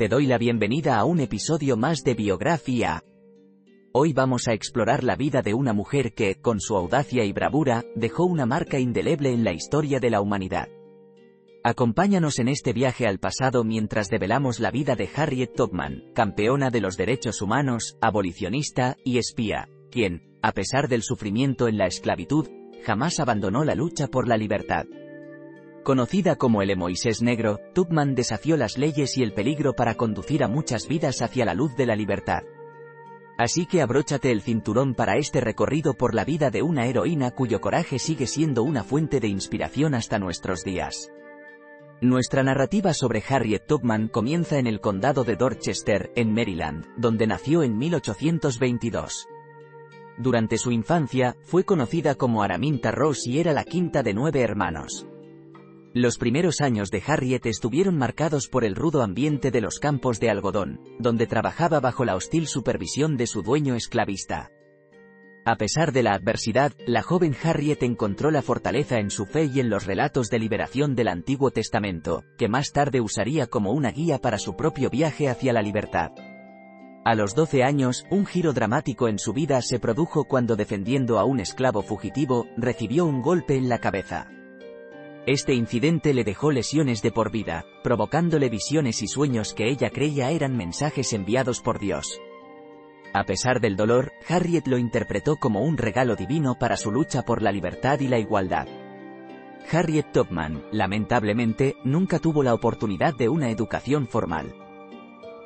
Te doy la bienvenida a un episodio más de Biografía. Hoy vamos a explorar la vida de una mujer que, con su audacia y bravura, dejó una marca indeleble en la historia de la humanidad. Acompáñanos en este viaje al pasado mientras develamos la vida de Harriet Tubman, campeona de los derechos humanos, abolicionista y espía, quien, a pesar del sufrimiento en la esclavitud, jamás abandonó la lucha por la libertad. Conocida como el Moisés Negro, Tubman desafió las leyes y el peligro para conducir a muchas vidas hacia la luz de la libertad. Así que abróchate el cinturón para este recorrido por la vida de una heroína cuyo coraje sigue siendo una fuente de inspiración hasta nuestros días. Nuestra narrativa sobre Harriet Tubman comienza en el condado de Dorchester, en Maryland, donde nació en 1822. Durante su infancia, fue conocida como Araminta Ross y era la quinta de nueve hermanos. Los primeros años de Harriet estuvieron marcados por el rudo ambiente de los campos de algodón, donde trabajaba bajo la hostil supervisión de su dueño esclavista. A pesar de la adversidad, la joven Harriet encontró la fortaleza en su fe y en los relatos de liberación del Antiguo Testamento, que más tarde usaría como una guía para su propio viaje hacia la libertad. A los 12 años, un giro dramático en su vida se produjo cuando defendiendo a un esclavo fugitivo, recibió un golpe en la cabeza. Este incidente le dejó lesiones de por vida, provocándole visiones y sueños que ella creía eran mensajes enviados por Dios. A pesar del dolor, Harriet lo interpretó como un regalo divino para su lucha por la libertad y la igualdad. Harriet Tubman, lamentablemente, nunca tuvo la oportunidad de una educación formal.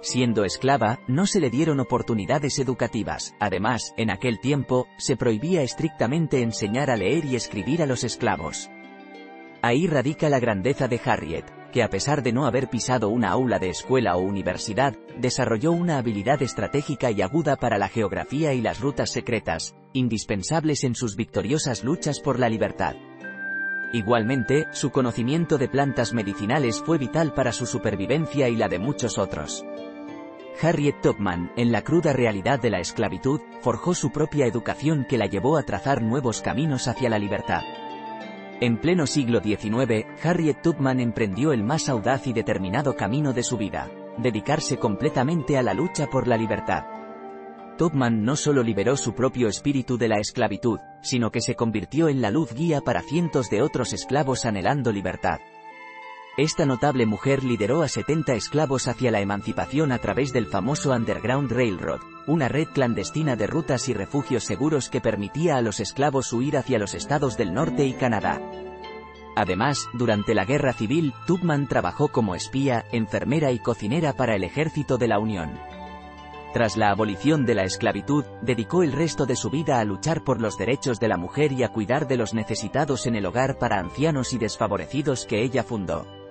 Siendo esclava, no se le dieron oportunidades educativas, además, en aquel tiempo, se prohibía estrictamente enseñar a leer y escribir a los esclavos. Ahí radica la grandeza de Harriet, que a pesar de no haber pisado una aula de escuela o universidad, desarrolló una habilidad estratégica y aguda para la geografía y las rutas secretas, indispensables en sus victoriosas luchas por la libertad. Igualmente, su conocimiento de plantas medicinales fue vital para su supervivencia y la de muchos otros. Harriet Tubman, en la cruda realidad de la esclavitud, forjó su propia educación que la llevó a trazar nuevos caminos hacia la libertad. En pleno siglo XIX, Harriet Tubman emprendió el más audaz y determinado camino de su vida, dedicarse completamente a la lucha por la libertad. Tubman no solo liberó su propio espíritu de la esclavitud, sino que se convirtió en la luz guía para cientos de otros esclavos anhelando libertad. Esta notable mujer lideró a 70 esclavos hacia la emancipación a través del famoso Underground Railroad, una red clandestina de rutas y refugios seguros que permitía a los esclavos huir hacia los estados del norte y Canadá. Además, durante la Guerra Civil, Tubman trabajó como espía, enfermera y cocinera para el ejército de la Unión. Tras la abolición de la esclavitud, dedicó el resto de su vida a luchar por los derechos de la mujer y a cuidar de los necesitados en el hogar para ancianos y desfavorecidos que ella fundó.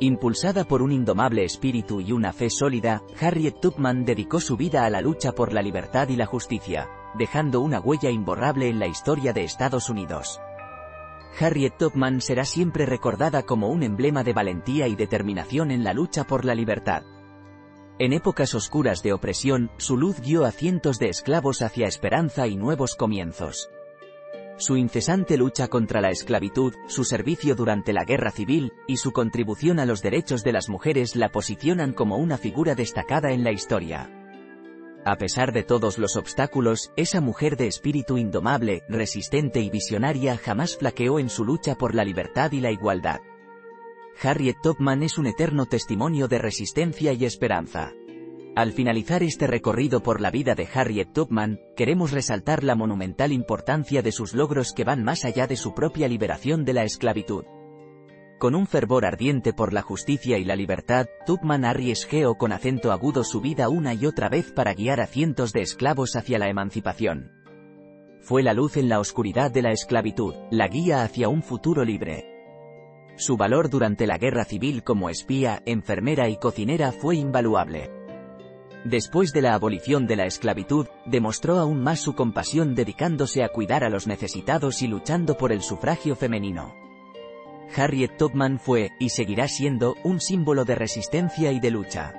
Impulsada por un indomable espíritu y una fe sólida, Harriet Tubman dedicó su vida a la lucha por la libertad y la justicia, dejando una huella imborrable en la historia de Estados Unidos. Harriet Tubman será siempre recordada como un emblema de valentía y determinación en la lucha por la libertad. En épocas oscuras de opresión, su luz guió a cientos de esclavos hacia esperanza y nuevos comienzos. Su incesante lucha contra la esclavitud, su servicio durante la guerra civil, y su contribución a los derechos de las mujeres la posicionan como una figura destacada en la historia. A pesar de todos los obstáculos, esa mujer de espíritu indomable, resistente y visionaria jamás flaqueó en su lucha por la libertad y la igualdad. Harriet Tubman es un eterno testimonio de resistencia y esperanza. Al finalizar este recorrido por la vida de Harriet Tubman, queremos resaltar la monumental importancia de sus logros que van más allá de su propia liberación de la esclavitud. Con un fervor ardiente por la justicia y la libertad, Tubman arriesgó con acento agudo su vida una y otra vez para guiar a cientos de esclavos hacia la emancipación. Fue la luz en la oscuridad de la esclavitud, la guía hacia un futuro libre. Su valor durante la guerra civil como espía, enfermera y cocinera fue invaluable. Después de la abolición de la esclavitud, demostró aún más su compasión dedicándose a cuidar a los necesitados y luchando por el sufragio femenino. Harriet Tubman fue, y seguirá siendo, un símbolo de resistencia y de lucha.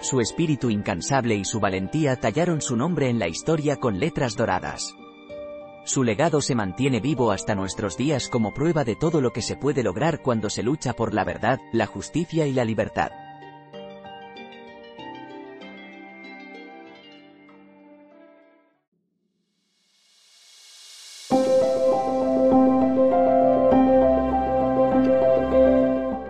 Su espíritu incansable y su valentía tallaron su nombre en la historia con letras doradas. Su legado se mantiene vivo hasta nuestros días como prueba de todo lo que se puede lograr cuando se lucha por la verdad, la justicia y la libertad.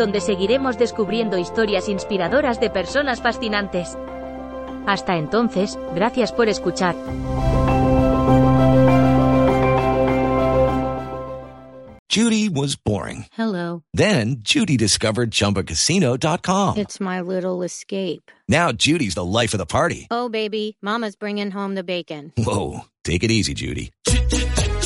donde seguiremos descubriendo historias inspiradoras de personas fascinantes. Hasta entonces, gracias por escuchar. Judy was boring. Hello. Then Judy discovered ChumbaCasino.com. It's my little escape. Now Judy's the life of the party. Oh, baby, Mama's bringing home the bacon. Whoa, take it easy, Judy.